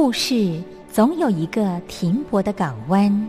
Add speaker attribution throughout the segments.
Speaker 1: 故事总有一个停泊的港湾。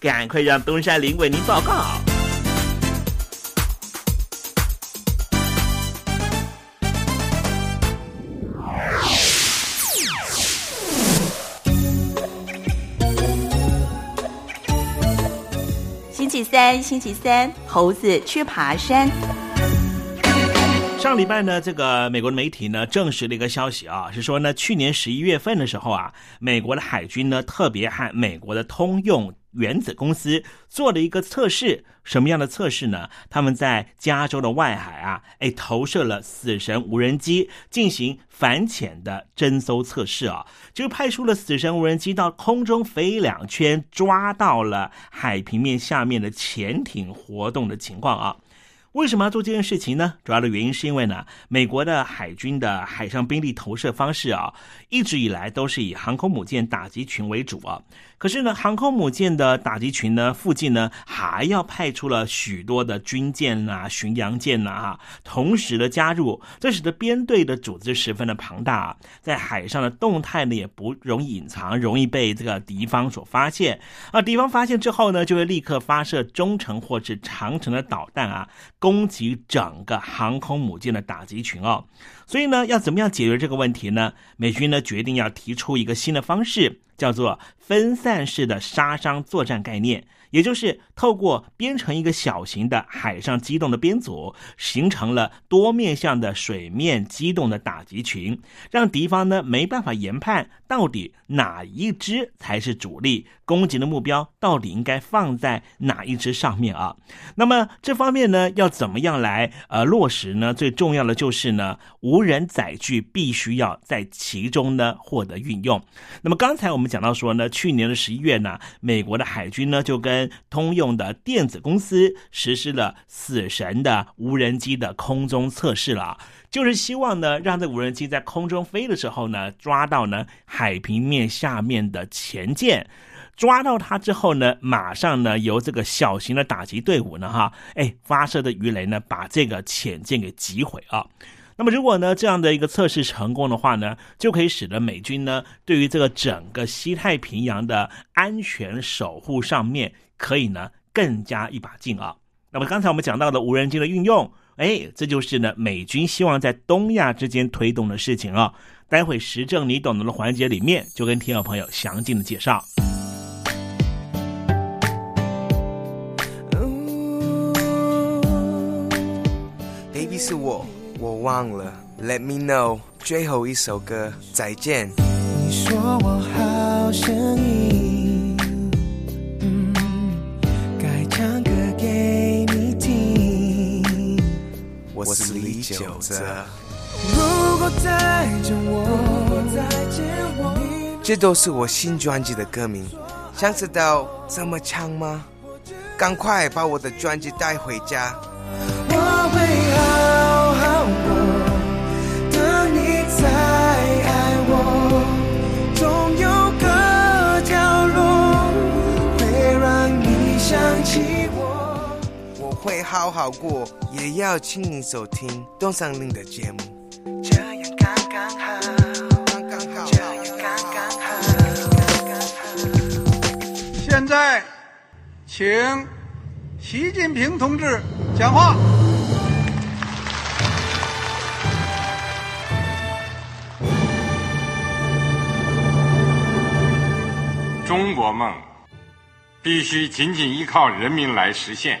Speaker 2: 赶快让东山林为您报告。
Speaker 3: 星期三，星期三，猴子去爬山。
Speaker 2: 上礼拜呢，这个美国的媒体呢证实了一个消息啊，是说呢，去年十一月份的时候啊，美国的海军呢特别和美国的通用原子公司做了一个测试。什么样的测试呢？他们在加州的外海啊，哎，投射了死神无人机进行反潜的侦搜测试啊，就派出了死神无人机到空中飞两圈，抓到了海平面下面的潜艇活动的情况啊。为什么要做这件事情呢？主要的原因是因为呢，美国的海军的海上兵力投射方式啊，一直以来都是以航空母舰打击群为主啊。可是呢，航空母舰的打击群呢附近呢，还要派出了许多的军舰呐、巡洋舰呐啊，同时的加入，这使得编队的组织十分的庞大，在海上的动态呢也不容易隐藏，容易被这个敌方所发现啊。敌方发现之后呢，就会立刻发射中程或是长程的导弹啊。攻击整个航空母舰的打击群哦，所以呢，要怎么样解决这个问题呢？美军呢决定要提出一个新的方式，叫做分散式的杀伤作战概念。也就是透过编成一个小型的海上机动的编组，形成了多面向的水面机动的打击群，让敌方呢没办法研判到底哪一支才是主力，攻击的目标到底应该放在哪一支上面啊？那么这方面呢要怎么样来呃落实呢？最重要的就是呢无人载具必须要在其中呢获得运用。那么刚才我们讲到说呢，去年的十一月呢，美国的海军呢就跟通用的电子公司实施了“死神”的无人机的空中测试了，就是希望呢，让这无人机在空中飞的时候呢，抓到呢海平面下面的潜舰，抓到它之后呢，马上呢由这个小型的打击队伍呢，哈，哎发射的鱼雷呢，把这个潜舰给击毁啊。那么如果呢这样的一个测试成功的话呢，就可以使得美军呢对于这个整个西太平洋的安全守护上面。可以呢，更加一把劲啊！那么刚才我们讲到的无人机的运用，哎，这就是呢美军希望在东亚之间推动的事情啊。待会时政你懂得的环节里面，就跟听众朋友详尽的介绍。
Speaker 4: Baby 是我，我忘了。Let me know，最后一首歌，再见。你说我好声是李九哲。这都是我新专辑的歌名，想知道怎么唱吗？赶快把我的专辑带回家。我会好好过，等你再爱我，总有个角落会让你想起我。我会好好过。也要请你收听东山林的节目，这样刚刚好，刚刚好，这样刚刚好，刚刚好。
Speaker 5: 现在，请习近平同志讲话。
Speaker 6: 中国梦必须紧紧依靠人民来实现。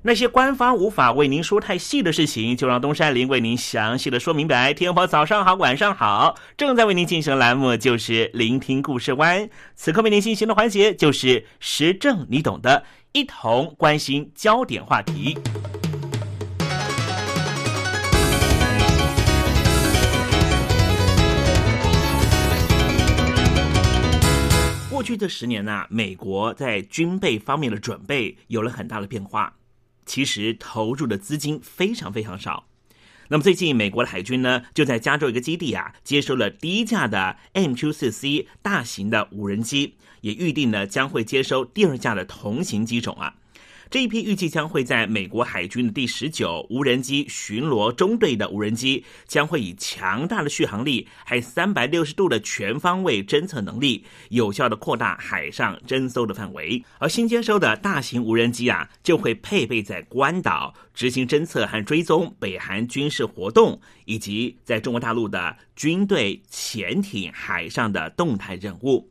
Speaker 2: 那些官方无法为您说太细的事情，就让东山林为您详细的说明白。天婆早上好，晚上好，正在为您进行的栏目就是聆听故事湾。此刻为您进行的环节就是时政，你懂的，一同关心焦点话题。过去这十年呢、美国在军备方面的准备有了很大的变化。其实投入的资金非常非常少。那么最近，美国的海军呢，就在加州一个基地啊，接收了第一架的 MQ-4C 大型的无人机，也预定呢将会接收第二架的同型机种啊。这一批预计将会在美国海军的第十九无人机巡逻中队的无人机，将会以强大的续航力，还三百六十度的全方位侦测能力，有效的扩大海上侦搜的范围。而新接收的大型无人机啊，就会配备在关岛执行侦测和追踪北韩军事活动，以及在中国大陆的军队潜艇海上的动态任务。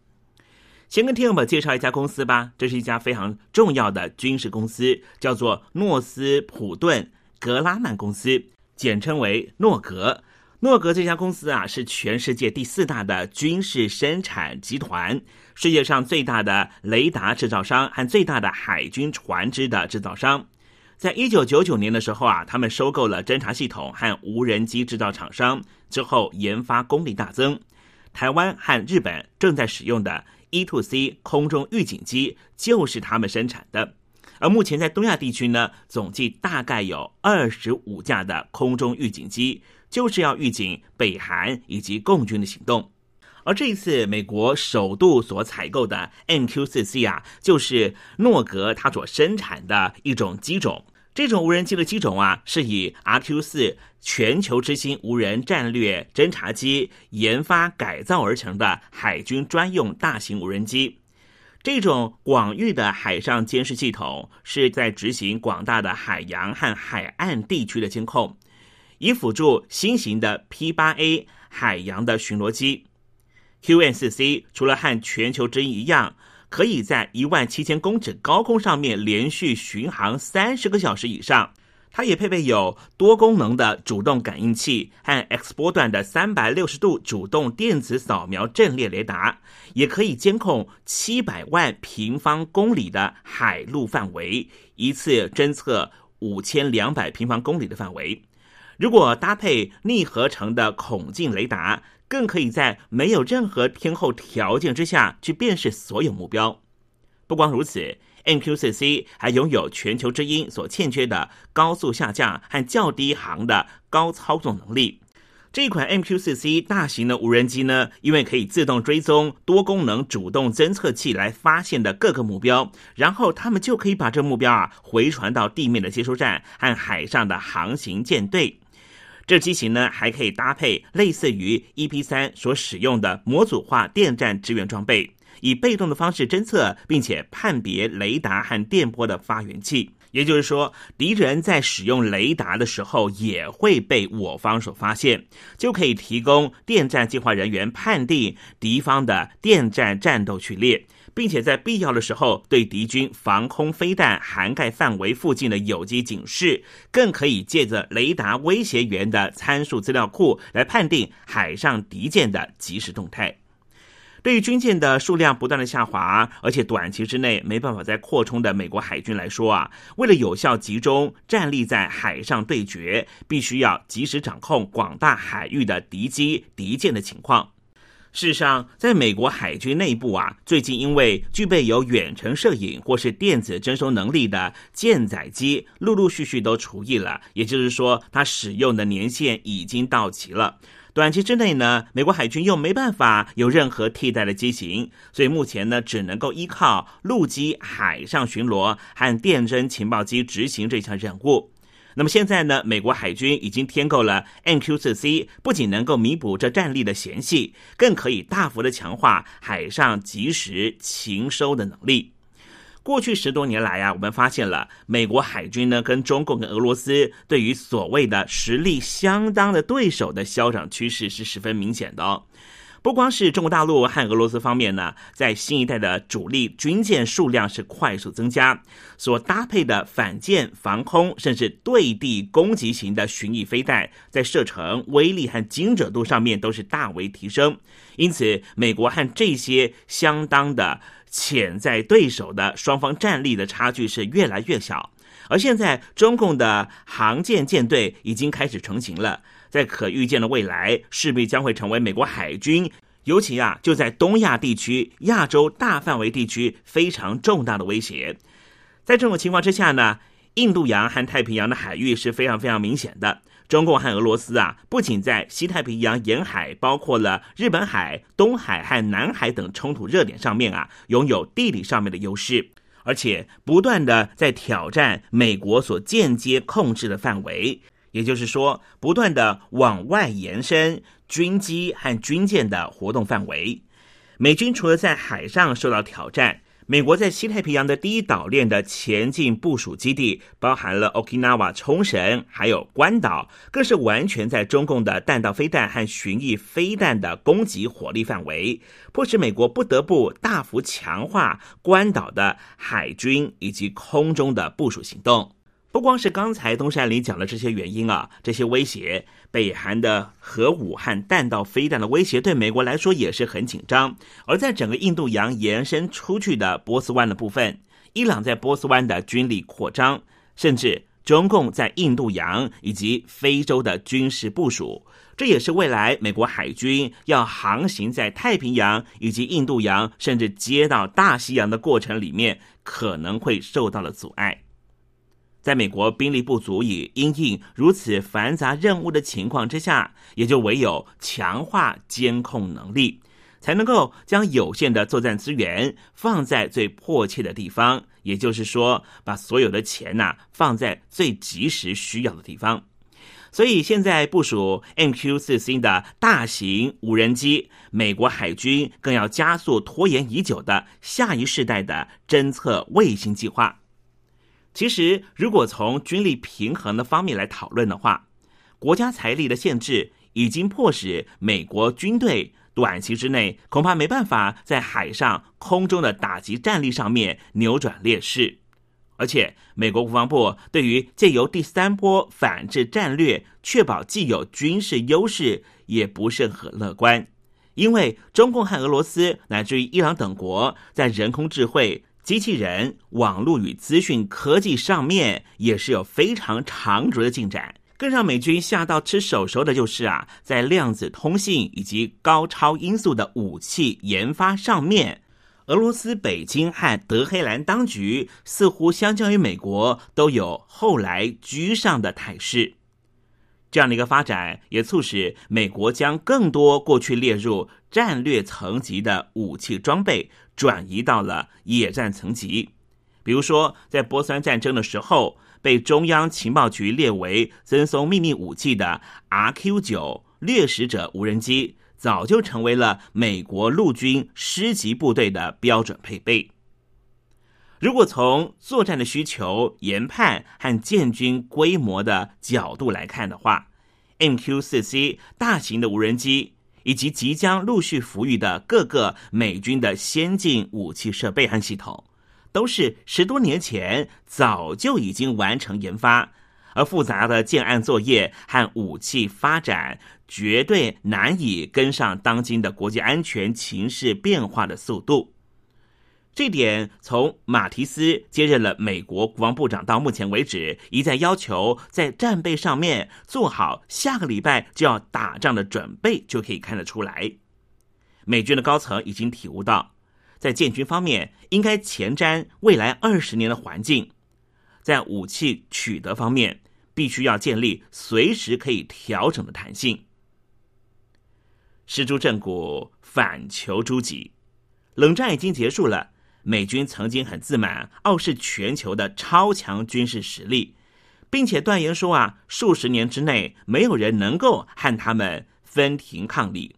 Speaker 2: 先跟听众们介绍一家公司吧，这是一家非常重要的军事公司，叫做诺斯普顿格拉曼公司，简称为诺格。诺格这家公司啊，是全世界第四大的军事生产集团，世界上最大的雷达制造商和最大的海军船只的制造商。在一九九九年的时候啊，他们收购了侦察系统和无人机制造厂商，之后研发功力大增。台湾和日本正在使用的 e to c 空中预警机就是他们生产的，而目前在东亚地区呢，总计大概有二十五架的空中预警机，就是要预警北韩以及共军的行动。而这一次美国首度所采购的 MQ-4C 啊，就是诺格它所生产的一种机种。这种无人机的机种啊，是以 RQ-4 全球之星无人战略侦察机研发改造而成的海军专用大型无人机。这种广域的海上监视系统是在执行广大的海洋和海岸地区的监控，以辅助新型的 P-8A 海洋的巡逻机。QN-4C 除了和全球之鹰一样，可以在一万七千公尺高空上面连续巡航三十个小时以上。它也配备有多功能的主动感应器和 X 波段的三百六十度主动电子扫描阵列雷达，也可以监控七百万平方公里的海陆范围，一次侦测五千两百平方公里的范围。如果搭配逆合成的孔径雷达，更可以在没有任何天候条件之下去辨识所有目标。不光如此，MQCC 还拥有全球之鹰所欠缺的高速下降和较低航的高操纵能力。这款 MQ-4C 大型的无人机呢，因为可以自动追踪多功能主动侦测器来发现的各个目标，然后他们就可以把这目标啊回传到地面的接收站和海上的航行舰队。这机型呢，还可以搭配类似于 EP 三所使用的模组化电站支援装备，以被动的方式侦测并且判别雷达和电波的发源器。也就是说，敌人在使用雷达的时候，也会被我方所发现，就可以提供电站计划人员判定敌方的电站战斗序列。并且在必要的时候，对敌军防空飞弹涵盖范围附近的有机警示，更可以借着雷达威胁源的参数资料库来判定海上敌舰的即时动态。对于军舰的数量不断的下滑，而且短期之内没办法再扩充的美国海军来说啊，为了有效集中战力在海上对决，必须要及时掌控广大海域的敌机、敌舰的情况。事实上，在美国海军内部啊，最近因为具备有远程摄影或是电子征收能力的舰载机，陆陆续续都除役了。也就是说，它使用的年限已经到期了。短期之内呢，美国海军又没办法有任何替代的机型，所以目前呢，只能够依靠陆基海上巡逻和电侦情报机执行这项任务。那么现在呢，美国海军已经添购了 MQ-4C，不仅能够弥补这战力的嫌隙，更可以大幅的强化海上及时情收的能力。过去十多年来啊，我们发现了美国海军呢跟中共跟俄罗斯对于所谓的实力相当的对手的消长趋势是十分明显的哦。不光是中国大陆和俄罗斯方面呢，在新一代的主力军舰数量是快速增加，所搭配的反舰、防空甚至对地攻击型的巡弋飞弹，在射程、威力和精准度上面都是大为提升。因此，美国和这些相当的潜在对手的双方战力的差距是越来越小。而现在，中共的航舰舰队已经开始成型了。在可预见的未来，势必将会成为美国海军，尤其啊，就在东亚地区、亚洲大范围地区非常重大的威胁。在这种情况之下呢，印度洋和太平洋的海域是非常非常明显的。中共和俄罗斯啊，不仅在西太平洋沿海，包括了日本海、东海和南海等冲突热点上面啊，拥有地理上面的优势，而且不断的在挑战美国所间接控制的范围。也就是说，不断的往外延伸军机和军舰的活动范围。美军除了在海上受到挑战，美国在西太平洋的第一岛链的前进部署基地，包含了 Okinawa 冲绳，还有关岛，更是完全在中共的弹道飞弹和巡弋飞弹的攻击火力范围，迫使美国不得不大幅强化关岛的海军以及空中的部署行动。不光是刚才东山里讲的这些原因啊，这些威胁，北韩的核武和弹道飞弹的威胁对美国来说也是很紧张。而在整个印度洋延伸出去的波斯湾的部分，伊朗在波斯湾的军力扩张，甚至中共在印度洋以及非洲的军事部署，这也是未来美国海军要航行在太平洋以及印度洋，甚至接到大西洋的过程里面可能会受到了阻碍。在美国兵力不足以应应如此繁杂任务的情况之下，也就唯有强化监控能力，才能够将有限的作战资源放在最迫切的地方。也就是说，把所有的钱呐放在最及时需要的地方。所以，现在部署 MQ 四 C 的大型无人机，美国海军更要加速拖延已久的下一世代的侦测卫星计划。其实，如果从军力平衡的方面来讨论的话，国家财力的限制已经迫使美国军队短期之内恐怕没办法在海上、空中的打击战力上面扭转劣势。而且，美国国防部对于借由第三波反制战略确保既有军事优势，也不甚很乐观，因为中共和俄罗斯乃至于伊朗等国在人工智慧。机器人、网络与资讯科技上面也是有非常长足的进展。更让美军吓到吃手熟的就是啊，在量子通信以及高超音速的武器研发上面，俄罗斯北京和德黑兰当局似乎相较于美国都有后来居上的态势。这样的一个发展，也促使美国将更多过去列入战略层级的武器装备。转移到了野战层级，比如说，在波斯湾战争的时候，被中央情报局列为赠送秘密武器的 RQ 九掠食者无人机，早就成为了美国陆军师级部队的标准配备。如果从作战的需求、研判和建军规模的角度来看的话，MQ 四 C 大型的无人机。以及即将陆续服役的各个美军的先进武器设备和系统，都是十多年前早就已经完成研发，而复杂的建案作业和武器发展绝对难以跟上当今的国际安全情势变化的速度。这点从马提斯接任了美国国防部长到目前为止，一再要求在战备上面做好下个礼拜就要打仗的准备，就可以看得出来。美军的高层已经体悟到，在建军方面应该前瞻未来二十年的环境，在武器取得方面必须要建立随时可以调整的弹性。失诸正骨，反求诸己，冷战已经结束了。美军曾经很自满，傲视全球的超强军事实力，并且断言说啊，数十年之内没有人能够和他们分庭抗礼。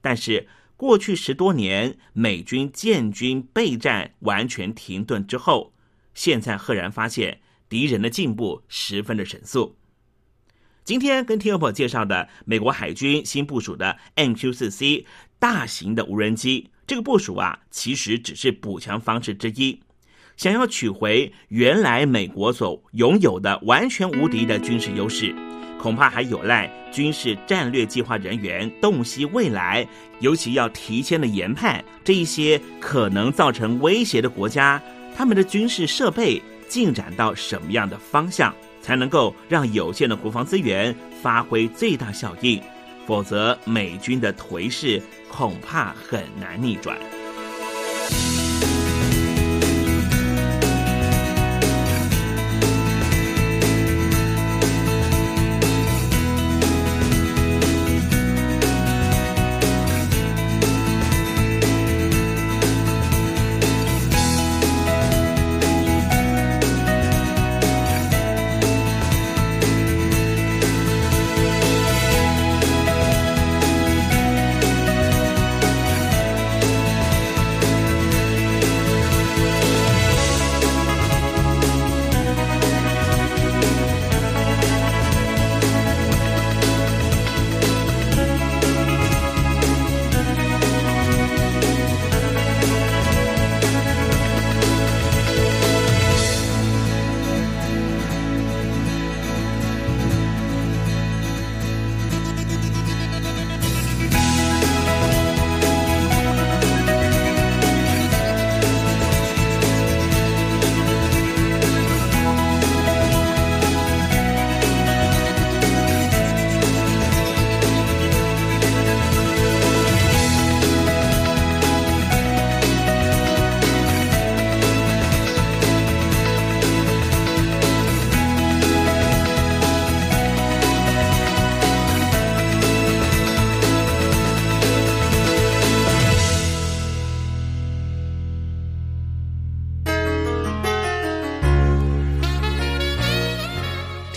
Speaker 2: 但是过去十多年，美军建军备战完全停顿之后，现在赫然发现敌人的进步十分的神速。今天跟听友朋友介绍的美国海军新部署的 MQ-4C 大型的无人机。这个部署啊，其实只是补强方式之一。想要取回原来美国所拥有的完全无敌的军事优势，恐怕还有赖军事战略计划人员洞悉未来，尤其要提前的研判这一些可能造成威胁的国家，他们的军事设备进展到什么样的方向，才能够让有限的国防资源发挥最大效应。否则，美军的颓势恐怕很难逆转。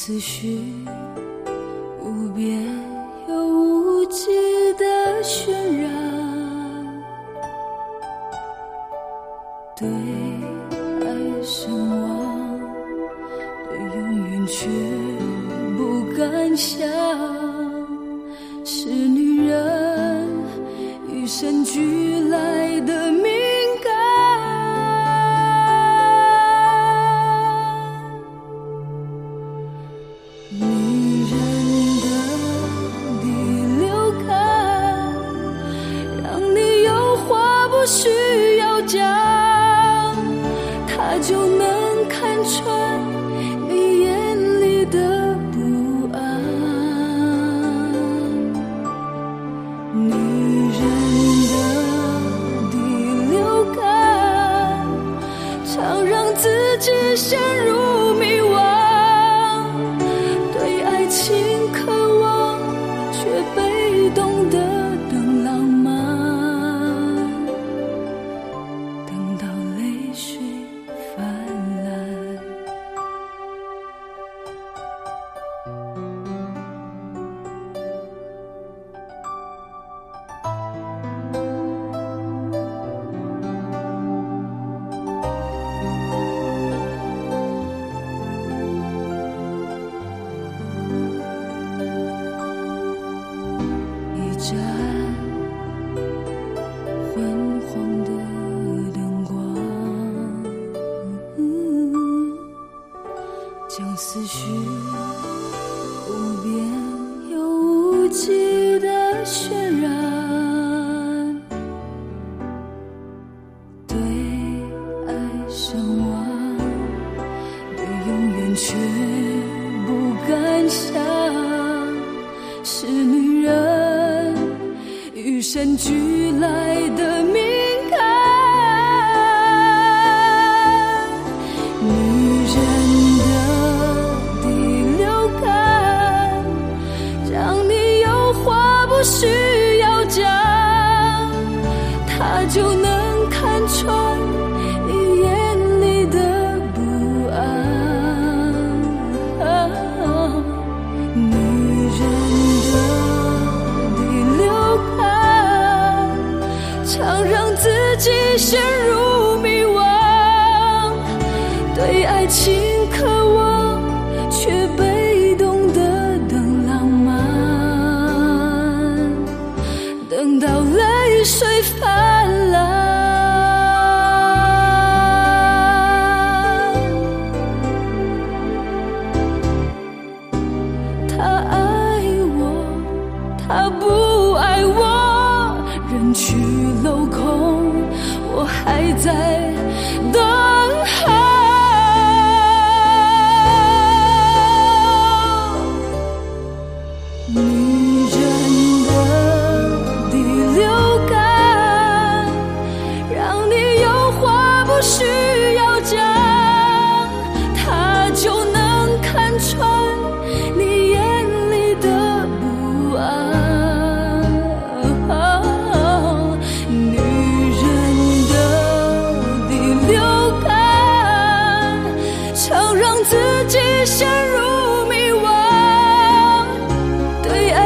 Speaker 7: 思绪。想他就能看穿你眼里的不安。女人的第六感常让自己陷入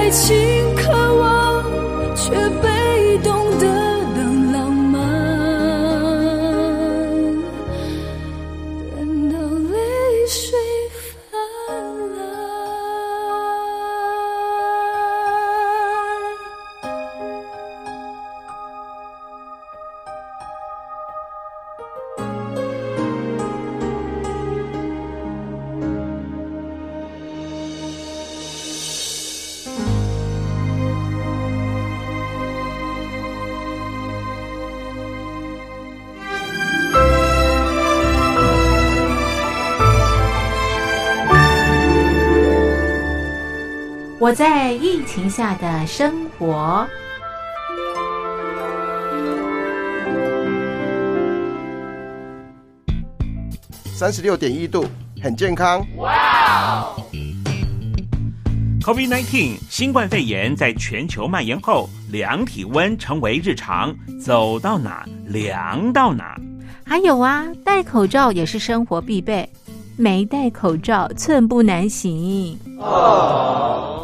Speaker 7: 爱情。
Speaker 1: 晴下的生活，
Speaker 8: 三十六点一度，很健康。
Speaker 9: 哇哦！COVID-19 新冠肺炎在全球蔓延后，量体温成为日常，走到哪量到哪。
Speaker 1: 还有啊，戴口罩也是生活必备，
Speaker 10: 没戴口罩寸步难行。
Speaker 2: 哦。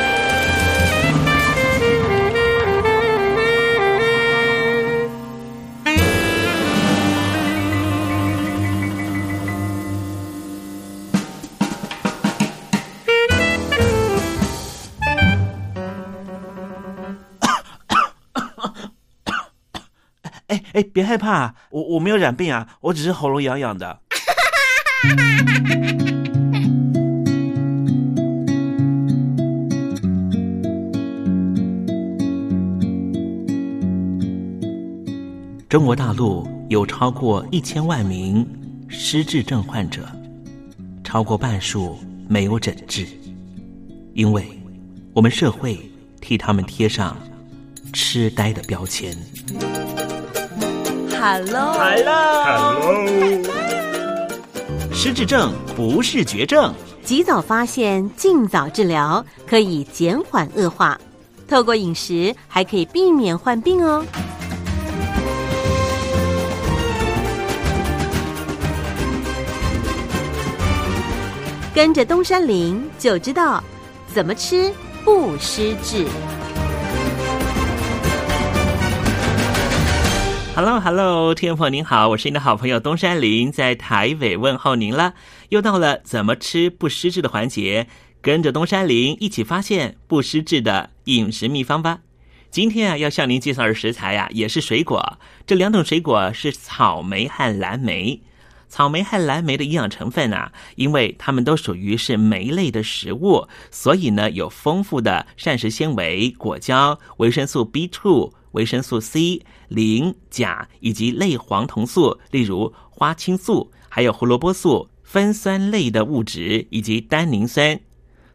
Speaker 2: 别害怕，我我没有染病啊，我只是喉咙痒痒的。中国大陆有超过一千万名失智症患者，超过半数没有诊治，因为我们社会替他们贴上痴呆的标签。
Speaker 11: Hello，Hello，
Speaker 2: 失智症不是绝症，
Speaker 3: 及早发现，尽早治疗，可以减缓恶化。透过饮食，还可以避免患病哦。跟着东山林就知道怎么吃不失智。
Speaker 2: Hello，Hello，天朋您好，我是您的好朋友东山林，在台北问候您了。又到了怎么吃不失智的环节，跟着东山林一起发现不失智的饮食秘方吧。今天啊，要向您介绍的食材呀、啊，也是水果。这两种水果是草莓和蓝莓。草莓和蓝莓的营养成分啊，因为它们都属于是莓类的食物，所以呢，有丰富的膳食纤维、果胶、维生素 B two、维生素 C、磷、钾以及类黄酮素，例如花青素，还有胡萝卜素、酚酸类的物质以及单宁酸。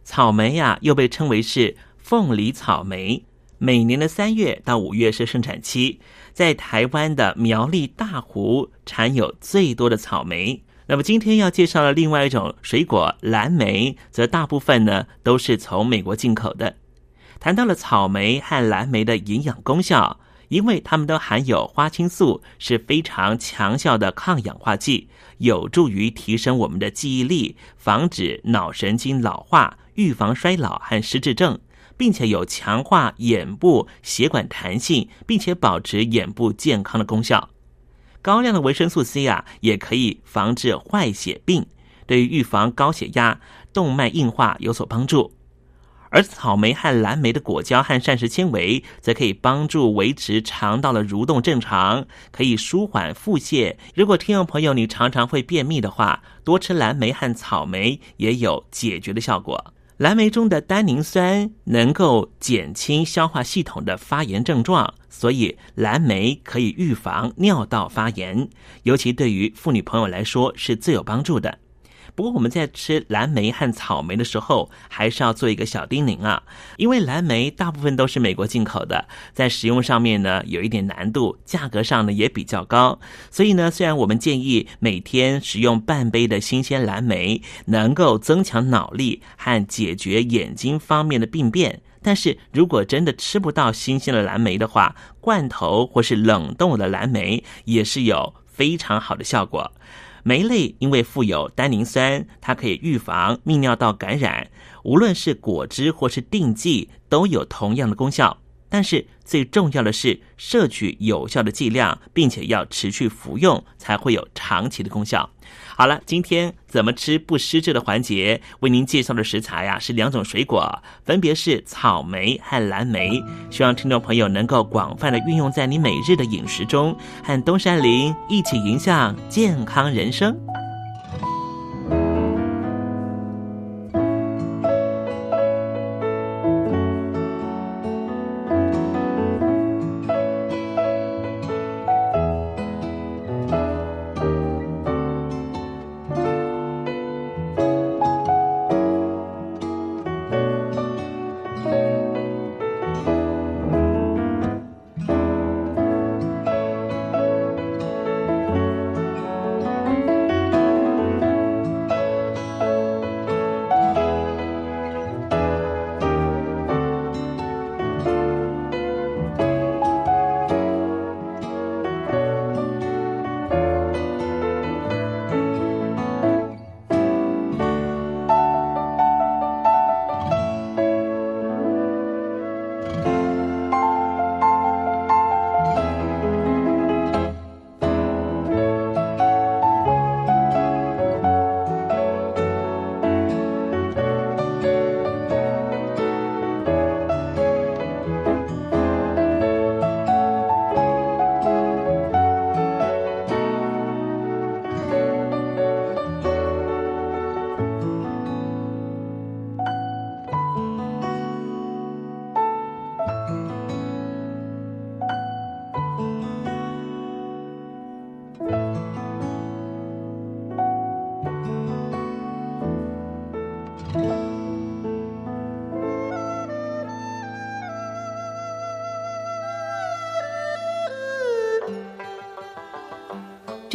Speaker 2: 草莓呀、又被称为是凤梨草莓。每年的三月到五月是生产期，在台湾的苗栗大湖产有最多的草莓。那么今天要介绍的另外一种水果蓝莓，则大部分呢都是从美国进口的。谈到了草莓和蓝莓的营养功效，因为它们都含有花青素，是非常强效的抗氧化剂，有助于提升我们的记忆力，防止脑神经老化，预防衰老和失智症。并且有强化眼部血管弹性，并且保持眼部健康的功效。高量的维生素 C 啊，也可以防治坏血病，对于预防高血压、动脉硬化有所帮助。而草莓和蓝莓的果胶和膳食纤维，则可以帮助维持肠道的蠕动正常，可以舒缓腹泻。如果听众朋友你常常会便秘的话，多吃蓝莓和草莓也有解决的效果。蓝莓中的单宁酸能够减轻消化系统的发炎症状，所以蓝莓可以预防尿道发炎，尤其对于妇女朋友来说是最有帮助的。不过我们在吃蓝莓和草莓的时候，还是要做一个小叮咛啊，因为蓝莓大部分都是美国进口的，在使用上面呢有一点难度，价格上呢也比较高。所以呢，虽然我们建议每天使用半杯的新鲜蓝莓，能够增强脑力和解决眼睛方面的病变，但是如果真的吃不到新鲜的蓝莓的话，罐头或是冷冻的蓝莓也是有非常好的效果。酶类因为富有单宁酸，它可以预防泌尿道感染。无论是果汁或是定剂，都有同样的功效。但是最重要的是摄取有效的剂量，并且要持续服用，才会有长期的功效。好了，今天怎么吃不失智的环节，为您介绍的食材呀是两种水果，分别是草莓和蓝莓。希望听众朋友能够广泛的运用在你每日的饮食中，和东山林一起迎向健康人生。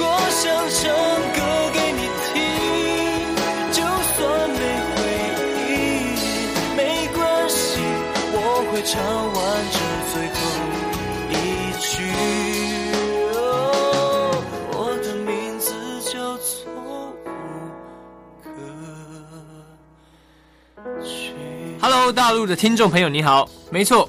Speaker 12: 我想唱歌给你
Speaker 13: 听就算没回忆没关系我会唱完这最后一曲我的名字叫做
Speaker 14: hello 大陆的听众朋友你好没错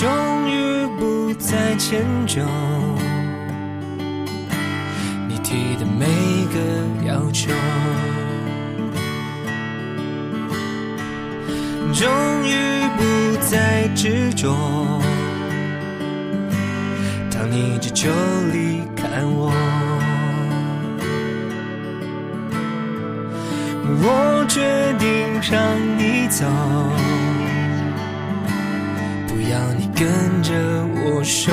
Speaker 13: 终于不再迁就你提的每个要求，终于不再执着。当你只就离开我，我决定让你走，跟着我守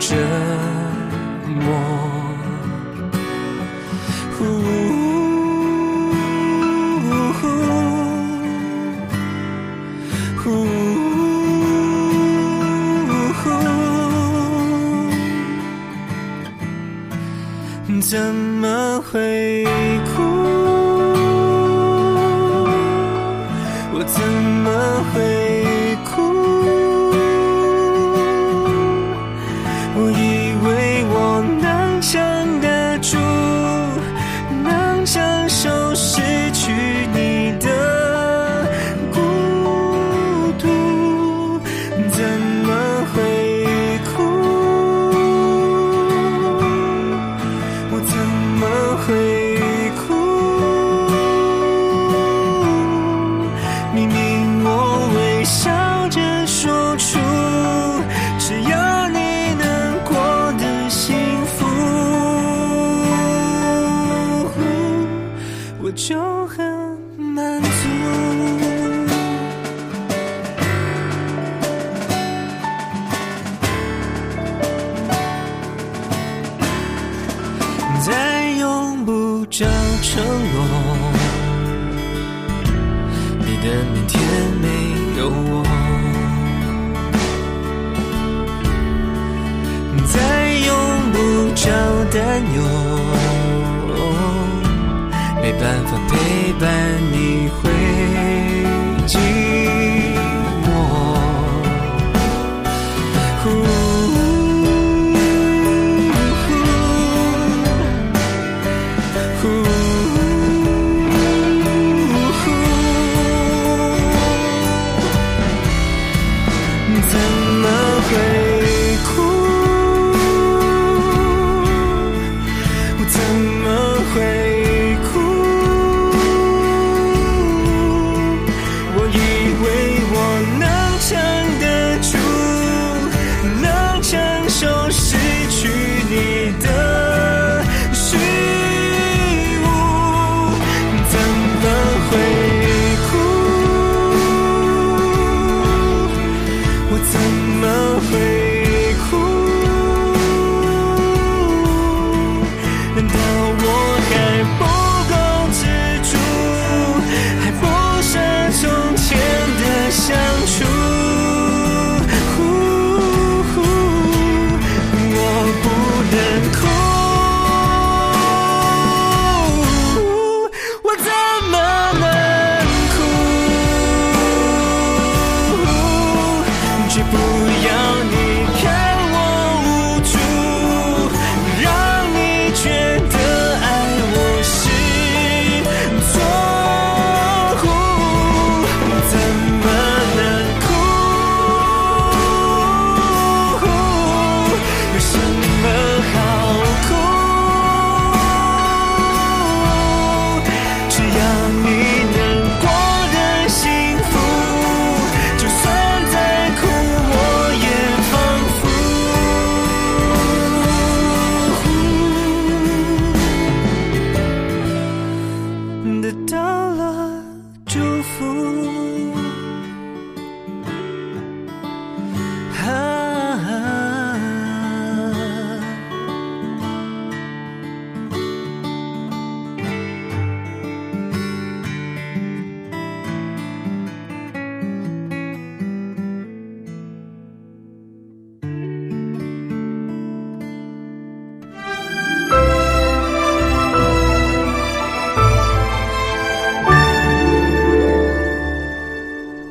Speaker 13: 着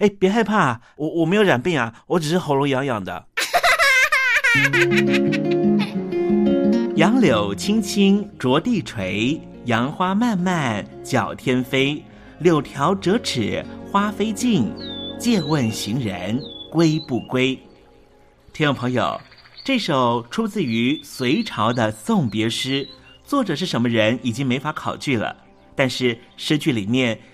Speaker 2: 哎，别害怕，我我没有染病啊，我只是喉咙痒痒的。杨柳青青着地垂，杨花漫漫搅天飞。柳条折尺花飞尽，借问行人归不归？听众朋友，这首出自于隋朝的送别诗，作者是什么人已经没法考据了。但是诗句里面